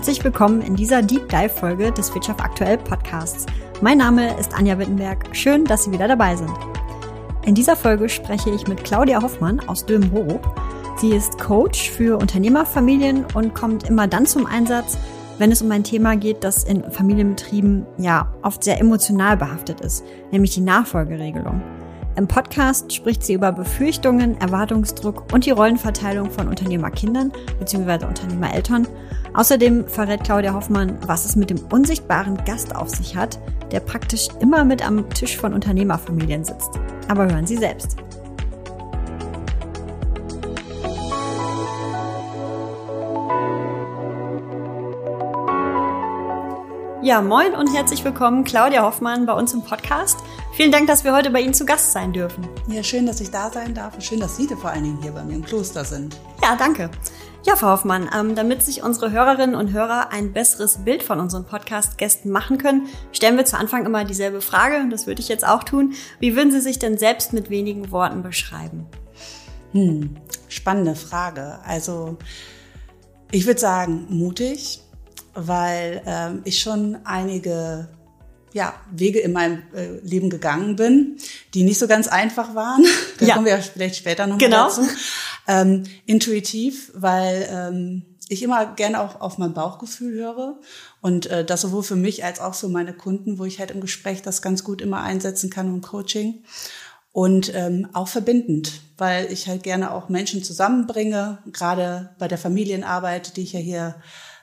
Herzlich willkommen in dieser Deep Dive Folge des Wirtschaft aktuell Podcasts. Mein Name ist Anja Wittenberg. Schön, dass Sie wieder dabei sind. In dieser Folge spreche ich mit Claudia Hoffmann aus Dömen-Horup. Sie ist Coach für Unternehmerfamilien und kommt immer dann zum Einsatz, wenn es um ein Thema geht, das in Familienbetrieben ja oft sehr emotional behaftet ist, nämlich die Nachfolgeregelung. Im Podcast spricht sie über Befürchtungen, Erwartungsdruck und die Rollenverteilung von Unternehmerkindern bzw. Unternehmereltern. Außerdem verrät Claudia Hoffmann, was es mit dem unsichtbaren Gast auf sich hat, der praktisch immer mit am Tisch von Unternehmerfamilien sitzt. Aber hören Sie selbst. Ja, moin und herzlich willkommen, Claudia Hoffmann, bei uns im Podcast. Vielen Dank, dass wir heute bei Ihnen zu Gast sein dürfen. Ja, schön, dass ich da sein darf und schön, dass Sie vor allen Dingen hier bei mir im Kloster sind. Ja, danke. Ja, Frau Hoffmann, ähm, damit sich unsere Hörerinnen und Hörer ein besseres Bild von unseren Podcast-Gästen machen können, stellen wir zu Anfang immer dieselbe Frage, und das würde ich jetzt auch tun. Wie würden Sie sich denn selbst mit wenigen Worten beschreiben? Hm, spannende Frage. Also, ich würde sagen, mutig, weil ähm, ich schon einige ja, Wege in meinem äh, Leben gegangen bin, die nicht so ganz einfach waren. Da ja. kommen wir ja vielleicht später noch genau. dazu. Ähm, intuitiv, weil ähm, ich immer gerne auch auf mein Bauchgefühl höre und äh, das sowohl für mich als auch für meine Kunden, wo ich halt im Gespräch das ganz gut immer einsetzen kann im Coaching und ähm, auch verbindend, weil ich halt gerne auch Menschen zusammenbringe, gerade bei der Familienarbeit, die ich ja hier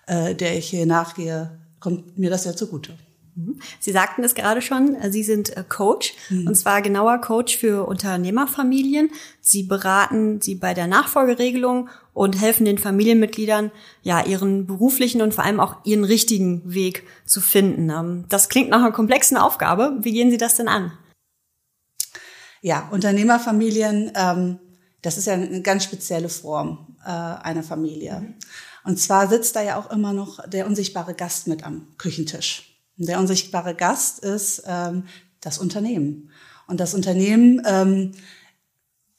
äh, der ich hier nachgehe, kommt mir das ja zugute. Mhm. Sie sagten es gerade schon, äh, Sie sind äh, Coach mhm. und zwar genauer Coach für Unternehmerfamilien. Sie beraten sie bei der Nachfolgeregelung und helfen den Familienmitgliedern, ja, ihren beruflichen und vor allem auch ihren richtigen Weg zu finden. Ähm, das klingt nach einer komplexen Aufgabe. Wie gehen Sie das denn an? Ja, Unternehmerfamilien, ähm, das ist ja eine ganz spezielle Form äh, einer Familie. Mhm. Und zwar sitzt da ja auch immer noch der unsichtbare Gast mit am Küchentisch. Der unsichtbare Gast ist ähm, das Unternehmen. Und das Unternehmen, ähm,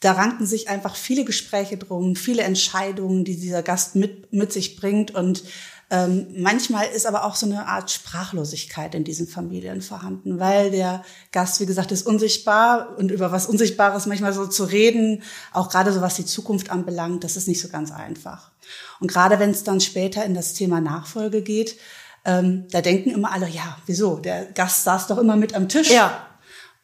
da ranken sich einfach viele Gespräche drum, viele Entscheidungen, die dieser Gast mit, mit sich bringt. Und ähm, manchmal ist aber auch so eine Art Sprachlosigkeit in diesen Familien vorhanden, weil der Gast, wie gesagt, ist unsichtbar und über was Unsichtbares manchmal so zu reden, auch gerade so was die Zukunft anbelangt, das ist nicht so ganz einfach. Und gerade wenn es dann später in das Thema Nachfolge geht, ähm, da denken immer alle, ja, wieso? Der Gast saß doch immer mit am Tisch. Ja.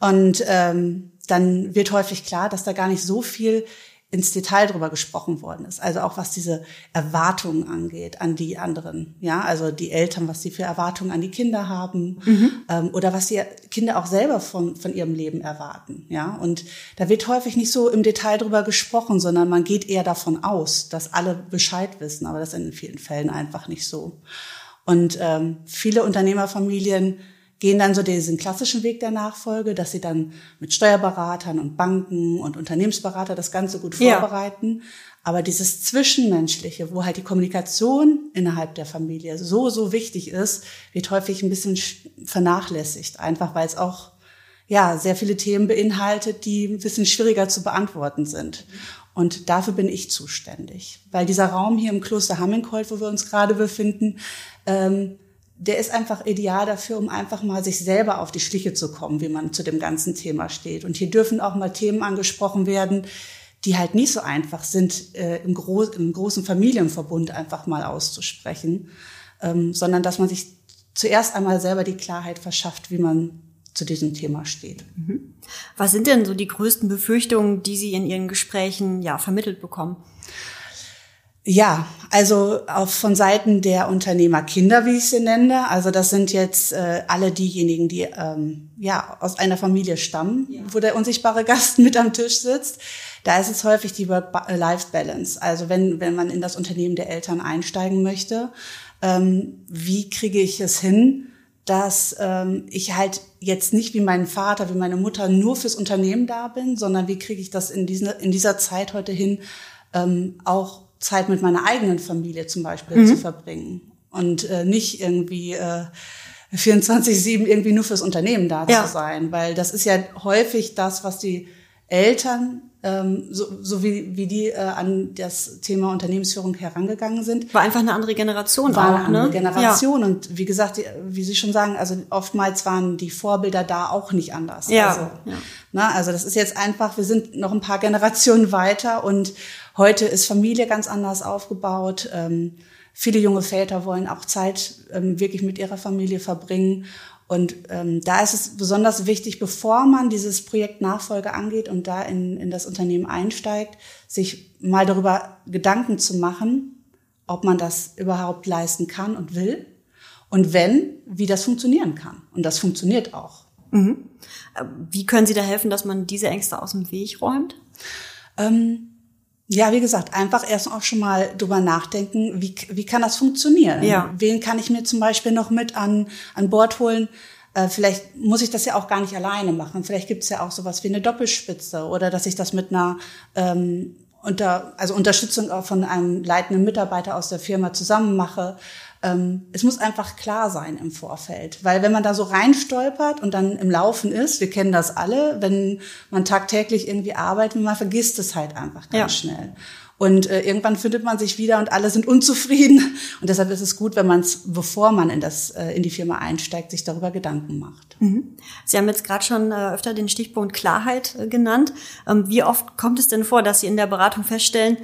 Und ähm, dann wird häufig klar, dass da gar nicht so viel ins Detail drüber gesprochen worden ist. Also auch was diese Erwartungen angeht an die anderen. Ja, also die Eltern, was sie für Erwartungen an die Kinder haben mhm. ähm, oder was die Kinder auch selber von, von ihrem Leben erwarten. Ja, und da wird häufig nicht so im Detail drüber gesprochen, sondern man geht eher davon aus, dass alle Bescheid wissen. Aber das ist in vielen Fällen einfach nicht so. Und ähm, viele Unternehmerfamilien gehen dann so diesen klassischen Weg der Nachfolge, dass sie dann mit Steuerberatern und Banken und Unternehmensberater das Ganze gut vorbereiten. Ja. Aber dieses Zwischenmenschliche, wo halt die Kommunikation innerhalb der Familie so, so wichtig ist, wird häufig ein bisschen vernachlässigt. Einfach weil es auch, ja, sehr viele Themen beinhaltet, die ein bisschen schwieriger zu beantworten sind. Und dafür bin ich zuständig. Weil dieser Raum hier im Kloster Hamminkold, wo wir uns gerade befinden, ähm, der ist einfach ideal dafür, um einfach mal sich selber auf die Schliche zu kommen, wie man zu dem ganzen Thema steht. Und hier dürfen auch mal Themen angesprochen werden, die halt nicht so einfach sind, äh, im, Gro im großen Familienverbund einfach mal auszusprechen, ähm, sondern dass man sich zuerst einmal selber die Klarheit verschafft, wie man zu diesem Thema steht. Mhm. Was sind denn so die größten Befürchtungen, die Sie in Ihren Gesprächen ja vermittelt bekommen? Ja, also auch von Seiten der Unternehmerkinder, wie ich sie nenne. Also das sind jetzt äh, alle diejenigen, die ähm, ja aus einer Familie stammen, ja. wo der unsichtbare Gast mit am Tisch sitzt. Da ist es häufig die Work-Life-Balance. Also wenn wenn man in das Unternehmen der Eltern einsteigen möchte, ähm, wie kriege ich es hin, dass ähm, ich halt jetzt nicht wie mein Vater, wie meine Mutter nur fürs Unternehmen da bin, sondern wie kriege ich das in, diesen, in dieser Zeit heute hin, ähm, auch Zeit mit meiner eigenen Familie zum Beispiel mhm. zu verbringen und äh, nicht irgendwie äh, 24-7 irgendwie nur fürs Unternehmen da ja. zu sein, weil das ist ja häufig das, was die Eltern ähm, so, so wie, wie die äh, an das Thema Unternehmensführung herangegangen sind. War einfach eine andere Generation war auch, eine andere ne? Generation ja. und wie gesagt, die, wie Sie schon sagen, also oftmals waren die Vorbilder da auch nicht anders. Ja. Also, ja. Na, also das ist jetzt einfach, wir sind noch ein paar Generationen weiter und heute ist Familie ganz anders aufgebaut. Ähm, viele junge Väter wollen auch Zeit ähm, wirklich mit ihrer Familie verbringen und ähm, da ist es besonders wichtig, bevor man dieses Projekt Nachfolge angeht und da in, in das Unternehmen einsteigt, sich mal darüber Gedanken zu machen, ob man das überhaupt leisten kann und will. Und wenn, wie das funktionieren kann. Und das funktioniert auch. Mhm. Wie können Sie da helfen, dass man diese Ängste aus dem Weg räumt? Ähm, ja, wie gesagt, einfach erst auch schon mal drüber nachdenken, wie, wie kann das funktionieren? Ja. Wen kann ich mir zum Beispiel noch mit an, an Bord holen? Äh, vielleicht muss ich das ja auch gar nicht alleine machen. Vielleicht gibt es ja auch sowas wie eine Doppelspitze oder dass ich das mit einer ähm, unter, also Unterstützung auch von einem leitenden Mitarbeiter aus der Firma zusammen mache. Ähm, es muss einfach klar sein im Vorfeld, weil wenn man da so reinstolpert und dann im Laufen ist, wir kennen das alle, wenn man tagtäglich irgendwie arbeitet, man vergisst es halt einfach ganz ja. schnell. Und äh, irgendwann findet man sich wieder und alle sind unzufrieden. Und deshalb ist es gut, wenn man es, bevor man in, das, äh, in die Firma einsteigt, sich darüber Gedanken macht. Mhm. Sie haben jetzt gerade schon äh, öfter den Stichpunkt Klarheit äh, genannt. Ähm, wie oft kommt es denn vor, dass Sie in der Beratung feststellen,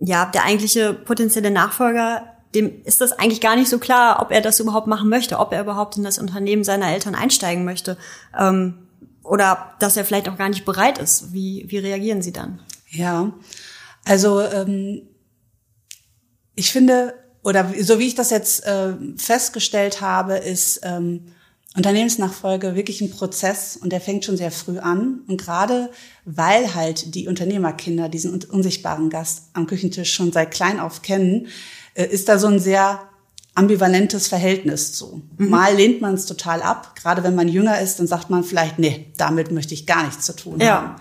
ja, der eigentliche potenzielle Nachfolger dem ist das eigentlich gar nicht so klar, ob er das überhaupt machen möchte, ob er überhaupt in das Unternehmen seiner Eltern einsteigen möchte ähm, oder dass er vielleicht auch gar nicht bereit ist. Wie, wie reagieren Sie dann? Ja, also ähm, ich finde, oder so wie ich das jetzt äh, festgestellt habe, ist ähm, Unternehmensnachfolge wirklich ein Prozess und der fängt schon sehr früh an. Und gerade weil halt die Unternehmerkinder diesen unsichtbaren Gast am Küchentisch schon seit klein auf kennen, ist da so ein sehr ambivalentes Verhältnis zu. Mhm. Mal lehnt man es total ab, gerade wenn man jünger ist, dann sagt man vielleicht, nee, damit möchte ich gar nichts zu tun ja. haben.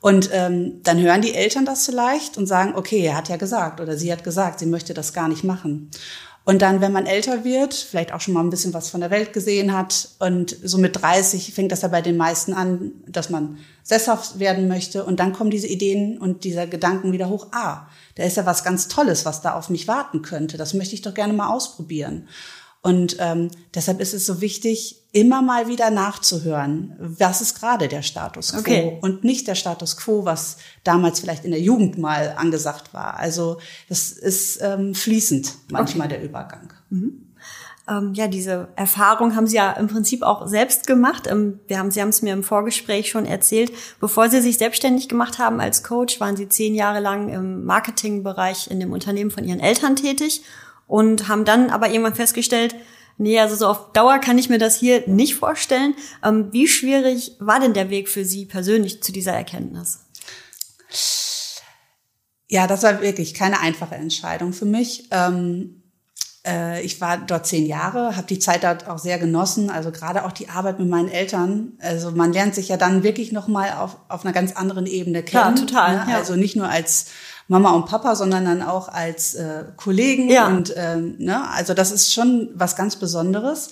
Und ähm, dann hören die Eltern das vielleicht und sagen, okay, er hat ja gesagt oder sie hat gesagt, sie möchte das gar nicht machen. Und dann, wenn man älter wird, vielleicht auch schon mal ein bisschen was von der Welt gesehen hat und so mit 30 fängt das ja bei den meisten an, dass man sesshaft werden möchte und dann kommen diese Ideen und dieser Gedanken wieder hoch, ah, da ist ja was ganz Tolles, was da auf mich warten könnte. Das möchte ich doch gerne mal ausprobieren. Und ähm, deshalb ist es so wichtig, immer mal wieder nachzuhören, was ist gerade der Status quo okay. und nicht der Status quo, was damals vielleicht in der Jugend mal angesagt war. Also das ist ähm, fließend manchmal okay. der Übergang. Mhm. Ähm, ja, diese Erfahrung haben Sie ja im Prinzip auch selbst gemacht. Ähm, wir haben, Sie haben es mir im Vorgespräch schon erzählt. Bevor Sie sich selbstständig gemacht haben als Coach, waren Sie zehn Jahre lang im Marketingbereich in dem Unternehmen von Ihren Eltern tätig und haben dann aber irgendwann festgestellt, nee, also so auf Dauer kann ich mir das hier nicht vorstellen. Ähm, wie schwierig war denn der Weg für Sie persönlich zu dieser Erkenntnis? Ja, das war wirklich keine einfache Entscheidung für mich. Ähm äh, ich war dort zehn Jahre, habe die Zeit dort auch sehr genossen. Also gerade auch die Arbeit mit meinen Eltern. Also man lernt sich ja dann wirklich noch mal auf, auf einer ganz anderen Ebene kennen. Ja, total. Ne? Ja. Also nicht nur als Mama und Papa, sondern dann auch als äh, Kollegen. Ja. Und ähm, ne? also das ist schon was ganz Besonderes.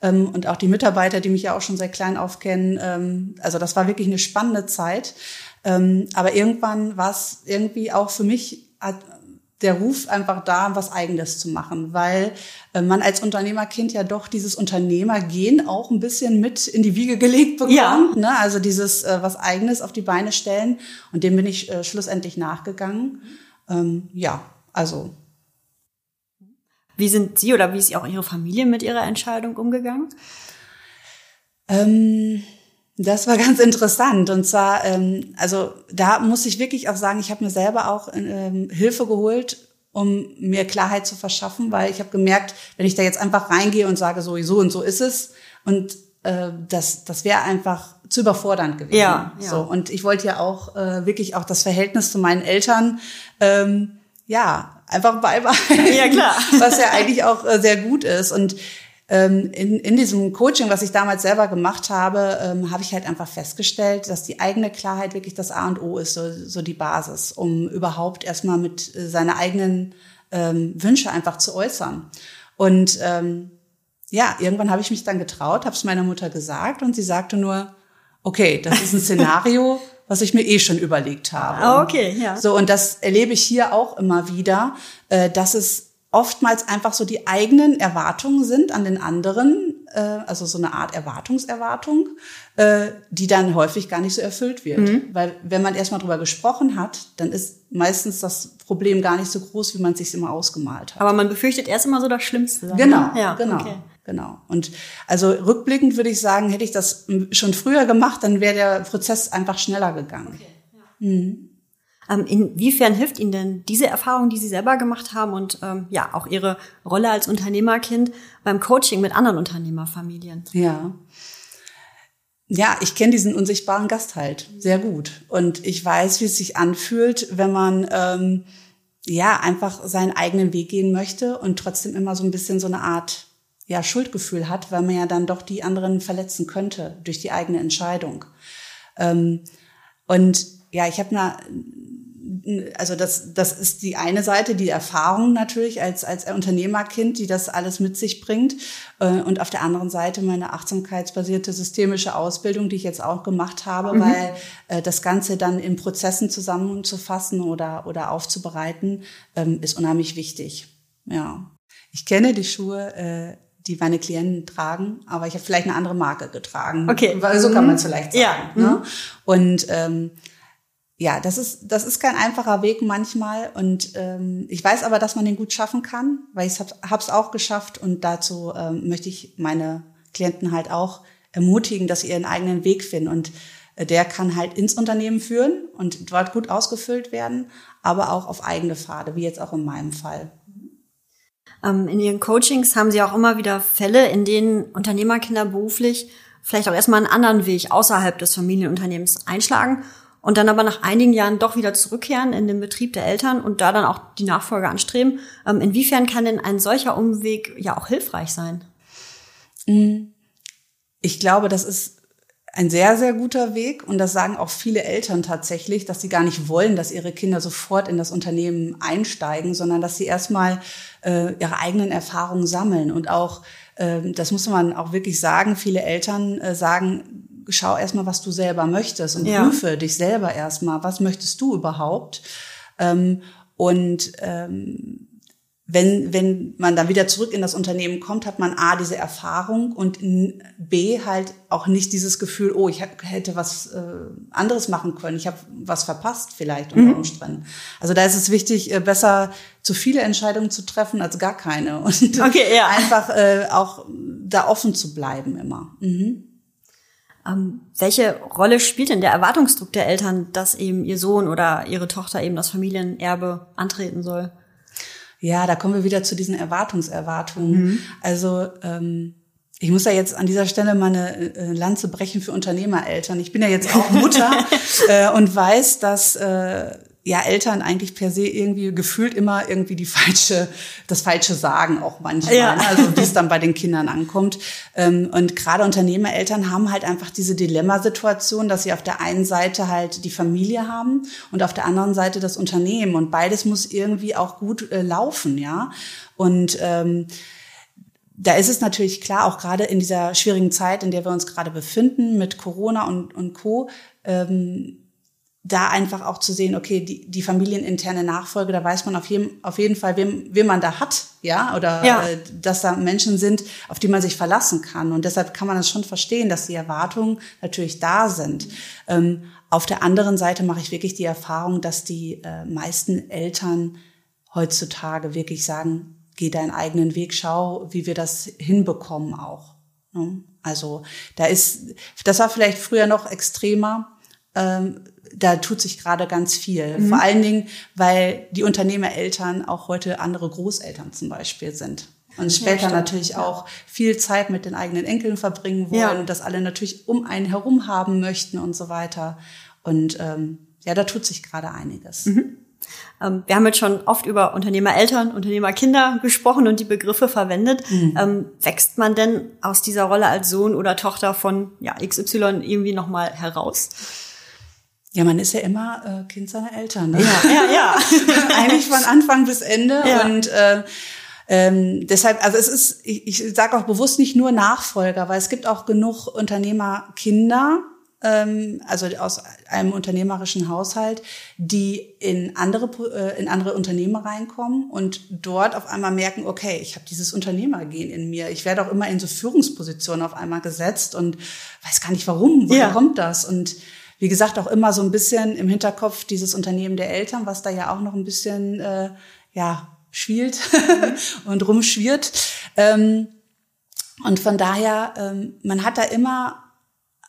Ähm, und auch die Mitarbeiter, die mich ja auch schon seit klein auf kennen. Ähm, also das war wirklich eine spannende Zeit. Ähm, aber irgendwann war es irgendwie auch für mich der Ruf einfach da, was Eigenes zu machen, weil äh, man als Unternehmerkind ja doch dieses Unternehmergehen auch ein bisschen mit in die Wiege gelegt bekommt. Ja. Ne? Also dieses äh, was Eigenes auf die Beine stellen. Und dem bin ich äh, schlussendlich nachgegangen. Ähm, ja, also. Wie sind Sie oder wie ist auch Ihre Familie mit Ihrer Entscheidung umgegangen? Ähm das war ganz interessant. Und zwar, ähm, also da muss ich wirklich auch sagen, ich habe mir selber auch ähm, Hilfe geholt, um mir Klarheit zu verschaffen, weil ich habe gemerkt, wenn ich da jetzt einfach reingehe und sage, so, so und so ist es, und äh, das, das wäre einfach zu überfordernd gewesen. Ja, ja. So, und ich wollte ja auch äh, wirklich auch das Verhältnis zu meinen Eltern, ähm, ja, einfach beibehalten. Ja, klar. Was ja eigentlich auch äh, sehr gut ist. Und in, in diesem Coaching, was ich damals selber gemacht habe, ähm, habe ich halt einfach festgestellt, dass die eigene Klarheit wirklich das A und O ist, so, so die Basis, um überhaupt erstmal mit äh, seine eigenen ähm, Wünsche einfach zu äußern. Und ähm, ja, irgendwann habe ich mich dann getraut, habe es meiner Mutter gesagt und sie sagte nur, okay, das ist ein Szenario, was ich mir eh schon überlegt habe. Ah, okay, ja. So, und das erlebe ich hier auch immer wieder, äh, dass es oftmals einfach so die eigenen Erwartungen sind an den anderen, äh, also so eine Art Erwartungserwartung, äh, die dann häufig gar nicht so erfüllt wird. Mhm. Weil wenn man erstmal drüber gesprochen hat, dann ist meistens das Problem gar nicht so groß, wie man es sich immer ausgemalt hat. Aber man befürchtet erst immer so das Schlimmste. Genau, ja, genau. Okay. Genau. Und also rückblickend würde ich sagen, hätte ich das schon früher gemacht, dann wäre der Prozess einfach schneller gegangen. Okay, ja. mhm. Ähm, inwiefern hilft Ihnen denn diese Erfahrung, die Sie selber gemacht haben und ähm, ja auch Ihre Rolle als Unternehmerkind beim Coaching mit anderen Unternehmerfamilien? Ja. Ja, ich kenne diesen unsichtbaren Gast halt sehr gut. Und ich weiß, wie es sich anfühlt, wenn man ähm, ja einfach seinen eigenen Weg gehen möchte und trotzdem immer so ein bisschen so eine Art ja, Schuldgefühl hat, weil man ja dann doch die anderen verletzen könnte durch die eigene Entscheidung. Ähm, und ja, ich habe eine also das, das ist die eine Seite, die Erfahrung natürlich als, als Unternehmerkind, die das alles mit sich bringt. Äh, und auf der anderen Seite meine achtsamkeitsbasierte systemische Ausbildung, die ich jetzt auch gemacht habe, mhm. weil äh, das Ganze dann in Prozessen zusammenzufassen oder, oder aufzubereiten, ähm, ist unheimlich wichtig. Ja. Ich kenne die Schuhe, äh, die meine Klienten tragen, aber ich habe vielleicht eine andere Marke getragen. Okay. So kann man es vielleicht sagen. Ja. Ne? Mhm. Und ähm, ja, das ist, das ist kein einfacher Weg manchmal. Und ähm, ich weiß aber, dass man den gut schaffen kann, weil ich habe es auch geschafft. Und dazu ähm, möchte ich meine Klienten halt auch ermutigen, dass sie ihren eigenen Weg finden. Und äh, der kann halt ins Unternehmen führen und dort gut ausgefüllt werden, aber auch auf eigene Pfade, wie jetzt auch in meinem Fall. Ähm, in Ihren Coachings haben Sie auch immer wieder Fälle, in denen Unternehmerkinder beruflich vielleicht auch erstmal einen anderen Weg außerhalb des Familienunternehmens einschlagen und dann aber nach einigen Jahren doch wieder zurückkehren in den Betrieb der Eltern und da dann auch die Nachfolge anstreben. Ähm, inwiefern kann denn ein solcher Umweg ja auch hilfreich sein? Mm. Ich glaube, das ist ein sehr, sehr guter Weg. Und das sagen auch viele Eltern tatsächlich, dass sie gar nicht wollen, dass ihre Kinder sofort in das Unternehmen einsteigen, sondern dass sie erstmal äh, ihre eigenen Erfahrungen sammeln. Und auch, äh, das muss man auch wirklich sagen, viele Eltern äh, sagen, schau erstmal, was du selber möchtest und ja. prüfe dich selber erstmal, was möchtest du überhaupt? Ähm, und ähm, wenn, wenn man dann wieder zurück in das Unternehmen kommt, hat man A, diese Erfahrung und B, halt auch nicht dieses Gefühl, oh, ich hätte was äh, anderes machen können, ich habe was verpasst vielleicht unter mhm. Umständen. Also da ist es wichtig, äh, besser zu viele Entscheidungen zu treffen als gar keine und okay, ja. einfach äh, auch da offen zu bleiben immer. Mhm. Ähm, welche Rolle spielt denn der Erwartungsdruck der Eltern, dass eben ihr Sohn oder ihre Tochter eben das Familienerbe antreten soll? Ja, da kommen wir wieder zu diesen Erwartungserwartungen. Mhm. Also ähm, ich muss ja jetzt an dieser Stelle mal eine äh, Lanze brechen für Unternehmereltern. Ich bin ja jetzt auch Mutter äh, und weiß, dass äh, ja Eltern eigentlich per se irgendwie gefühlt immer irgendwie die falsche, das falsche sagen auch manchmal, ja. ne? also wie es dann bei den Kindern ankommt. Ähm, und gerade Unternehmereltern haben halt einfach diese Dilemmasituation, dass sie auf der einen Seite halt die Familie haben und auf der anderen Seite das Unternehmen und beides muss irgendwie auch gut äh, laufen, ja. Und ähm, da ist es natürlich klar, auch gerade in dieser schwierigen Zeit, in der wir uns gerade befinden, mit Corona und, und Co., ähm, da einfach auch zu sehen, okay, die, die familieninterne Nachfolge, da weiß man auf jeden, auf jeden Fall, wem, wem man da hat, ja, oder ja. Äh, dass da Menschen sind, auf die man sich verlassen kann. Und deshalb kann man das schon verstehen, dass die Erwartungen natürlich da sind. Ähm, auf der anderen Seite mache ich wirklich die Erfahrung, dass die äh, meisten Eltern heutzutage wirklich sagen, geh deinen eigenen Weg, schau, wie wir das hinbekommen auch. Ne? Also da ist, das war vielleicht früher noch extremer. Ähm, da tut sich gerade ganz viel. Mhm. Vor allen Dingen, weil die Unternehmereltern auch heute andere Großeltern zum Beispiel sind. Und später ja, natürlich ja. auch viel Zeit mit den eigenen Enkeln verbringen wollen, ja. das alle natürlich um einen herum haben möchten und so weiter. Und ähm, ja, da tut sich gerade einiges. Mhm. Ähm, wir haben jetzt schon oft über Unternehmereltern, Unternehmerkinder gesprochen und die Begriffe verwendet. Mhm. Ähm, wächst man denn aus dieser Rolle als Sohn oder Tochter von ja, XY irgendwie nochmal heraus? Ja, man ist ja immer äh, Kind seiner Eltern. Ne? Ja, ja, ja. Eigentlich von Anfang bis Ende. Ja. Und äh, ähm, deshalb, also es ist, ich, ich sage auch bewusst nicht nur Nachfolger, weil es gibt auch genug Unternehmerkinder, ähm, also aus einem unternehmerischen Haushalt, die in andere äh, in andere Unternehmen reinkommen und dort auf einmal merken, okay, ich habe dieses Unternehmergehen in mir. Ich werde auch immer in so Führungspositionen auf einmal gesetzt und weiß gar nicht warum. Woher ja. kommt das? Und wie gesagt, auch immer so ein bisschen im Hinterkopf dieses Unternehmen der Eltern, was da ja auch noch ein bisschen äh, ja schwielt und rumschwirrt. Ähm, und von daher, ähm, man hat da immer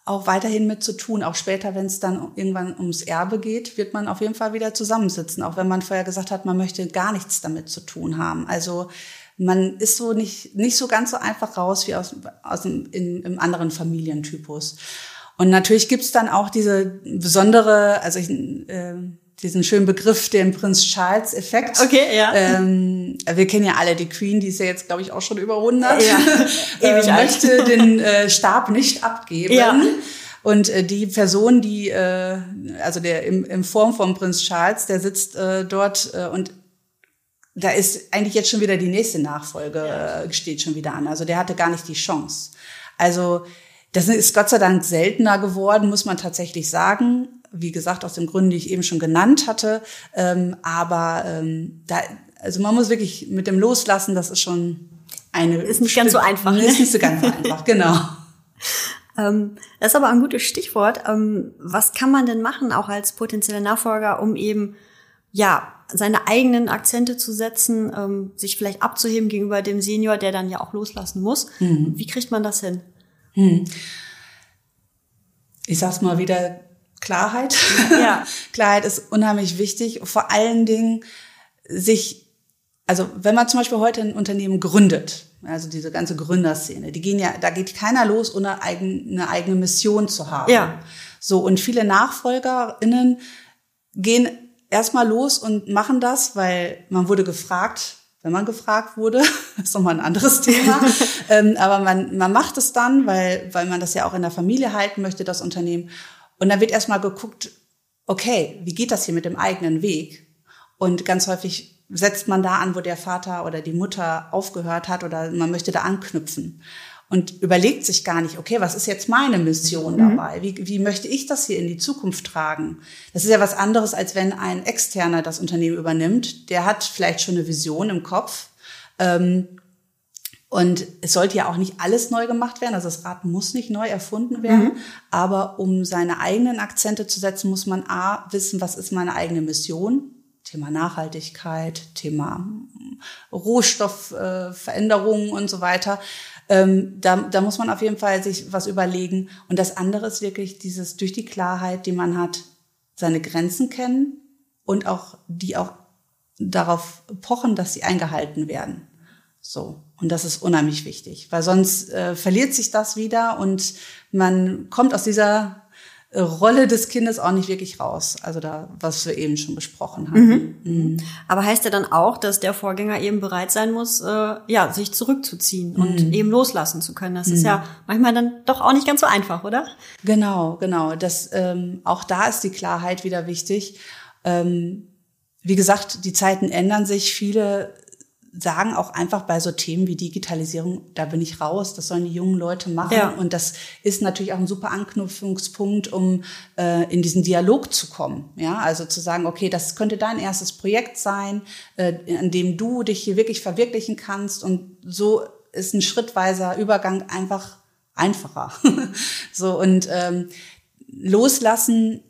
auch weiterhin mit zu tun. Auch später, wenn es dann irgendwann ums Erbe geht, wird man auf jeden Fall wieder zusammensitzen. Auch wenn man vorher gesagt hat, man möchte gar nichts damit zu tun haben. Also man ist so nicht, nicht so ganz so einfach raus wie aus, aus dem, in, im anderen Familientypus. Und natürlich gibt's dann auch diese besondere, also ich, äh, diesen schönen Begriff, den Prinz Charles Effekt. Okay, ja. Ähm, wir kennen ja alle die Queen, die ist ja jetzt, glaube ich, auch schon über 100. Ja, ewig äh, möchte den äh, Stab nicht abgeben. Ja. Und äh, die Person, die, äh, also der im, in Form von Prinz Charles, der sitzt äh, dort äh, und da ist eigentlich jetzt schon wieder die nächste Nachfolge, äh, steht schon wieder an. Also der hatte gar nicht die Chance. Also das ist Gott sei Dank seltener geworden, muss man tatsächlich sagen. Wie gesagt, aus den Gründen, die ich eben schon genannt hatte. Ähm, aber ähm, da, also man muss wirklich mit dem Loslassen, das ist schon eine. Ist nicht ganz so einfach. Ne? Ist nicht so ganz einfach, genau. Ähm, das ist aber ein gutes Stichwort. Ähm, was kann man denn machen, auch als potenzieller Nachfolger, um eben ja seine eigenen Akzente zu setzen, ähm, sich vielleicht abzuheben gegenüber dem Senior, der dann ja auch loslassen muss? Mhm. Wie kriegt man das hin? Hm. Ich sag's mal wieder, Klarheit. Ja. Klarheit ist unheimlich wichtig. Vor allen Dingen sich, also wenn man zum Beispiel heute ein Unternehmen gründet, also diese ganze Gründerszene, die gehen ja, da geht keiner los, ohne eine eigene Mission zu haben. Ja. So, und viele NachfolgerInnen gehen erstmal los und machen das, weil man wurde gefragt, wenn man gefragt wurde. Das ist nochmal ein anderes Thema. ähm, aber man, man macht es dann, weil, weil man das ja auch in der Familie halten möchte, das Unternehmen. Und dann wird erstmal geguckt, okay, wie geht das hier mit dem eigenen Weg? Und ganz häufig setzt man da an, wo der Vater oder die Mutter aufgehört hat oder man möchte da anknüpfen und überlegt sich gar nicht, okay, was ist jetzt meine Mission mhm. dabei? Wie, wie möchte ich das hier in die Zukunft tragen? Das ist ja was anderes, als wenn ein Externer das Unternehmen übernimmt. Der hat vielleicht schon eine Vision im Kopf. Ähm, und es sollte ja auch nicht alles neu gemacht werden. Also das Rad muss nicht neu erfunden werden. Mhm. Aber um seine eigenen Akzente zu setzen, muss man A, wissen, was ist meine eigene Mission? Thema Nachhaltigkeit, Thema Rohstoffveränderungen äh, und so weiter. Ähm, da, da muss man auf jeden Fall sich was überlegen. Und das andere ist wirklich dieses durch die Klarheit, die man hat, seine Grenzen kennen und auch die auch darauf pochen, dass sie eingehalten werden. So. Und das ist unheimlich wichtig, weil sonst äh, verliert sich das wieder und man kommt aus dieser Rolle des Kindes auch nicht wirklich raus. Also da, was wir eben schon besprochen haben. Mhm. Mhm. Aber heißt ja dann auch, dass der Vorgänger eben bereit sein muss, äh, ja, sich zurückzuziehen mhm. und eben loslassen zu können. Das ist ja mhm. manchmal dann doch auch nicht ganz so einfach, oder? Genau, genau. Das, ähm, auch da ist die Klarheit wieder wichtig. Ähm, wie gesagt, die Zeiten ändern sich. Viele sagen auch einfach bei so Themen wie Digitalisierung, da bin ich raus, das sollen die jungen Leute machen. Ja. Und das ist natürlich auch ein super Anknüpfungspunkt, um äh, in diesen Dialog zu kommen. Ja, also zu sagen, okay, das könnte dein erstes Projekt sein, äh, an dem du dich hier wirklich verwirklichen kannst. Und so ist ein schrittweiser Übergang einfach einfacher. so und ähm, loslassen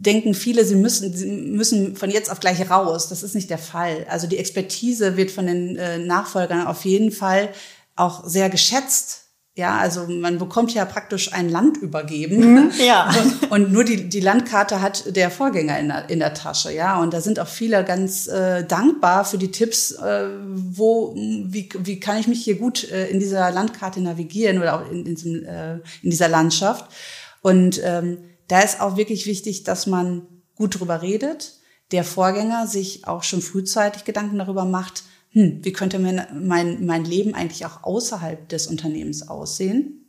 denken viele, sie müssen, sie müssen von jetzt auf gleich raus. Das ist nicht der Fall. Also die Expertise wird von den äh, Nachfolgern auf jeden Fall auch sehr geschätzt. Ja, also man bekommt ja praktisch ein Land übergeben. Mhm, ja. Und nur die, die Landkarte hat der Vorgänger in der, in der Tasche. Ja, und da sind auch viele ganz äh, dankbar für die Tipps, äh, wo, wie, wie kann ich mich hier gut äh, in dieser Landkarte navigieren oder auch in, in, diesem, äh, in dieser Landschaft. Und ähm, da ist auch wirklich wichtig, dass man gut drüber redet, der Vorgänger sich auch schon frühzeitig Gedanken darüber macht, hm, wie könnte mein, mein, mein Leben eigentlich auch außerhalb des Unternehmens aussehen?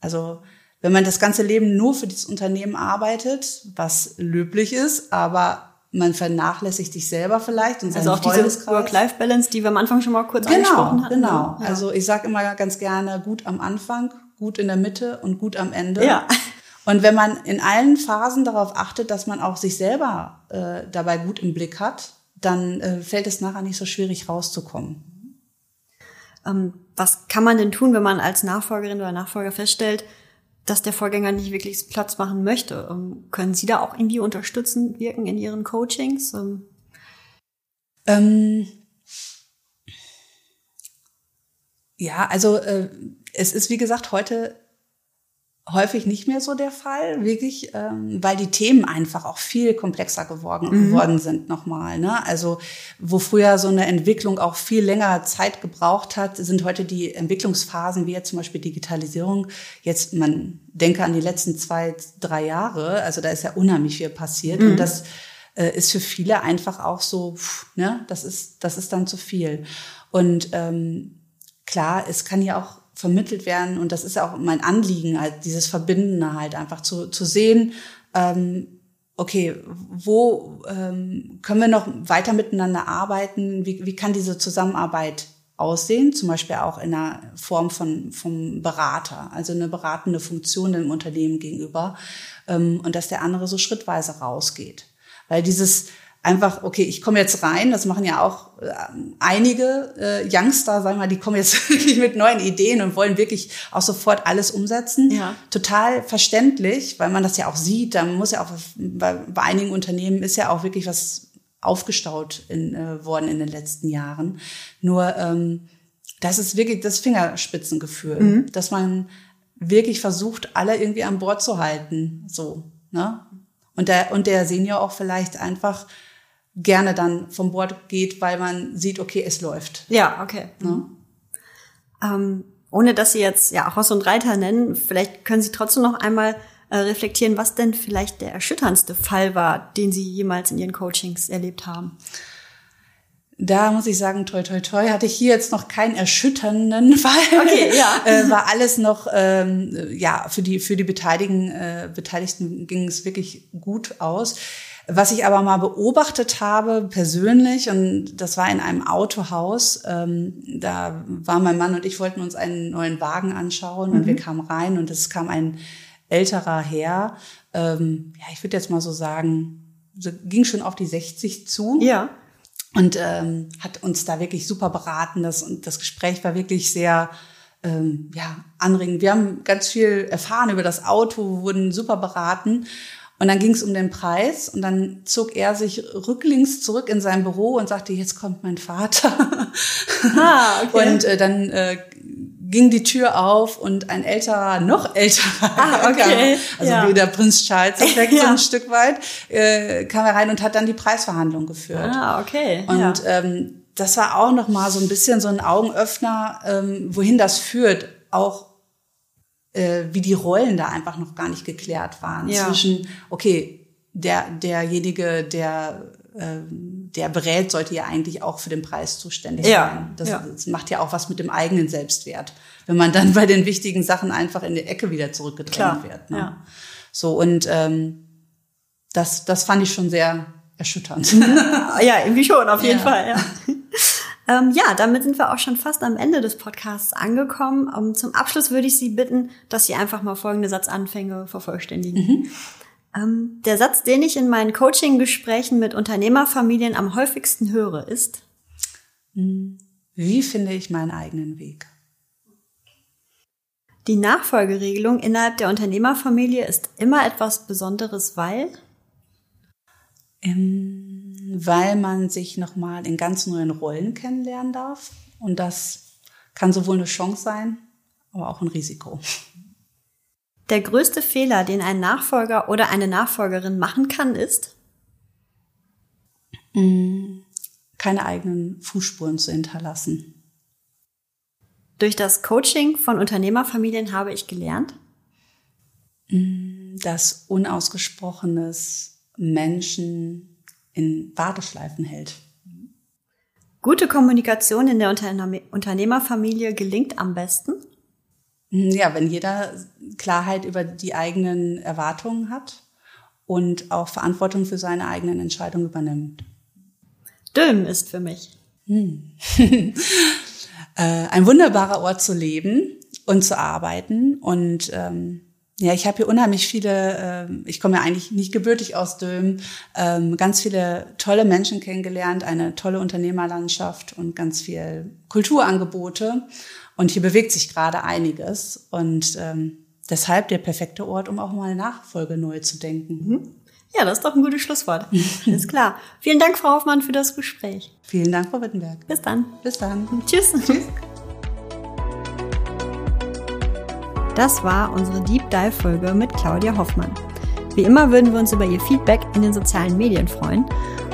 Also wenn man das ganze Leben nur für dieses Unternehmen arbeitet, was löblich ist, aber man vernachlässigt sich selber vielleicht und also auch diese Work-Life-Balance, die wir am Anfang schon mal kurz genau, angesprochen hatten. Genau, ja. also ich sage immer ganz gerne gut am Anfang, gut in der Mitte und gut am Ende. Ja. Und wenn man in allen Phasen darauf achtet, dass man auch sich selber äh, dabei gut im Blick hat, dann äh, fällt es nachher nicht so schwierig rauszukommen. Ähm, was kann man denn tun, wenn man als Nachfolgerin oder Nachfolger feststellt, dass der Vorgänger nicht wirklich Platz machen möchte? Ähm, können Sie da auch irgendwie unterstützend wirken in Ihren Coachings? Ähm, ähm ja, also äh, es ist wie gesagt heute häufig nicht mehr so der Fall, wirklich, ähm, weil die Themen einfach auch viel komplexer geworden, mhm. geworden sind nochmal. Ne? Also wo früher so eine Entwicklung auch viel länger Zeit gebraucht hat, sind heute die Entwicklungsphasen, wie jetzt zum Beispiel Digitalisierung, jetzt man denke an die letzten zwei, drei Jahre, also da ist ja unheimlich viel passiert mhm. und das äh, ist für viele einfach auch so, pff, ne, das ist, das ist dann zu viel. Und ähm, klar, es kann ja auch vermittelt werden. Und das ist auch mein Anliegen, halt dieses Verbindende halt einfach zu, zu sehen, ähm, okay, wo ähm, können wir noch weiter miteinander arbeiten? Wie, wie kann diese Zusammenarbeit aussehen? Zum Beispiel auch in einer Form von vom Berater, also eine beratende Funktion dem Unternehmen gegenüber. Ähm, und dass der andere so schrittweise rausgeht. Weil dieses einfach, okay, ich komme jetzt rein, das machen ja auch äh, einige äh, Youngster, sagen wir, die kommen jetzt wirklich mit neuen Ideen und wollen wirklich auch sofort alles umsetzen. Ja. Total verständlich, weil man das ja auch sieht. Da muss ja auch, bei, bei einigen Unternehmen ist ja auch wirklich was aufgestaut in, äh, worden in den letzten Jahren. Nur ähm, das ist wirklich das Fingerspitzengefühl, mhm. dass man wirklich versucht, alle irgendwie an Bord zu halten. So, ne? Und der, und der Senior auch vielleicht einfach gerne dann vom Bord geht, weil man sieht, okay, es läuft. Ja, okay. Ne? Ähm, ohne dass Sie jetzt ja Ross und Reiter nennen, vielleicht können Sie trotzdem noch einmal äh, reflektieren, was denn vielleicht der erschütterndste Fall war, den Sie jemals in Ihren Coachings erlebt haben. Da muss ich sagen, toi, toi, toi, hatte ich hier jetzt noch keinen erschütternden Fall. Okay, ja. äh, war alles noch, ähm, ja, für die, für die Beteiligten, äh, Beteiligten ging es wirklich gut aus. Was ich aber mal beobachtet habe persönlich, und das war in einem Autohaus, ähm, da war mein Mann und ich wollten uns einen neuen Wagen anschauen mhm. und wir kamen rein und es kam ein älterer Herr, ähm, ja, ich würde jetzt mal so sagen, so, ging schon auf die 60 zu. Ja. Und ähm, hat uns da wirklich super beraten. Das, und das Gespräch war wirklich sehr ähm, ja, anregend. Wir haben ganz viel erfahren über das Auto, wurden super beraten. Und dann ging es um den Preis und dann zog er sich rücklings zurück in sein Büro und sagte, jetzt kommt mein Vater. Ah, okay. Und äh, dann äh, ging die Tür auf und ein älterer, noch älterer, ah, okay. also ja. wie der Prinz Charles Effekt ja. so ein Stück weit, äh, kam er rein und hat dann die Preisverhandlung geführt. Ah, okay. Und ja. ähm, das war auch noch mal so ein bisschen so ein Augenöffner, ähm, wohin das führt, auch äh, wie die Rollen da einfach noch gar nicht geklärt waren. Ja. Zwischen, okay, der, derjenige, der, äh, der berät, sollte ja eigentlich auch für den Preis zuständig ja. sein. Das, ja. das macht ja auch was mit dem eigenen Selbstwert, wenn man dann bei den wichtigen Sachen einfach in die Ecke wieder zurückgedrängt Klar. wird. Ne? Ja. So, und ähm, das, das fand ich schon sehr erschütternd. ja, irgendwie schon, auf jeden. Fall, ja. Ähm, ja, damit sind wir auch schon fast am Ende des Podcasts angekommen. Um, ähm, zum Abschluss würde ich Sie bitten, dass Sie einfach mal folgende Satzanfänge vervollständigen. Mhm. Ähm, der Satz, den ich in meinen Coaching-Gesprächen mit Unternehmerfamilien am häufigsten höre, ist? Hm. Wie finde ich meinen eigenen Weg? Die Nachfolgeregelung innerhalb der Unternehmerfamilie ist immer etwas Besonderes, weil? Ähm weil man sich nochmal in ganz neuen Rollen kennenlernen darf. Und das kann sowohl eine Chance sein, aber auch ein Risiko. Der größte Fehler, den ein Nachfolger oder eine Nachfolgerin machen kann, ist? Mm, keine eigenen Fußspuren zu hinterlassen. Durch das Coaching von Unternehmerfamilien habe ich gelernt, mm, dass unausgesprochenes Menschen in Warteschleifen hält. Gute Kommunikation in der Unternehmerfamilie gelingt am besten? Hm, ja, wenn jeder Klarheit über die eigenen Erwartungen hat und auch Verantwortung für seine eigenen Entscheidungen übernimmt. Dülm ist für mich. Hm. Äh, ein wunderbarer Ort zu leben und zu arbeiten und ähm, Ja, ich habe hier unheimlich viele, äh, ich komme ja eigentlich nicht gebürtig aus Dömen, ähm, ganz viele tolle Menschen kennengelernt, eine tolle Unternehmerlandschaft und ganz viel Kulturangebote. Und hier bewegt sich gerade einiges. Und ähm, deshalb der perfekte Ort, um auch mal eine Nachfolge neu zu denken. Mhm. Ja, das ist doch ein gutes Schlusswort. Alles klar. Vielen Dank, Frau Hoffmann, für das Gespräch. Vielen Dank, Frau Wittenberg. Bis dann. Bis dann. Tschüss. Tschüss. Das war unsere Deep Dive Folge mit Claudia Hoffmann. Wie immer würden wir uns über Ihr Feedback in den sozialen Medien freuen.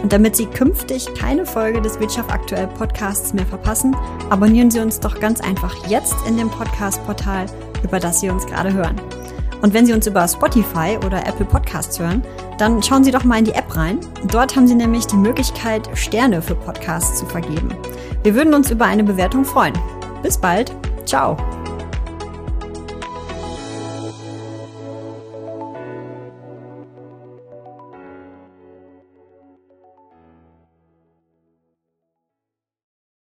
Und damit Sie künftig keine Folge des Wirtschaft aktuell Podcasts mehr verpassen, abonnieren Sie uns doch ganz einfach jetzt in dem Podcast-Portal, über das Sie uns gerade hören. Und wenn Sie uns über Spotify oder Apple Podcasts hören, dann schauen Sie doch mal in die App rein. Dort haben Sie nämlich die Möglichkeit, Sterne für Podcasts zu vergeben. Wir würden uns über eine Bewertung freuen. Bis bald. Ciao.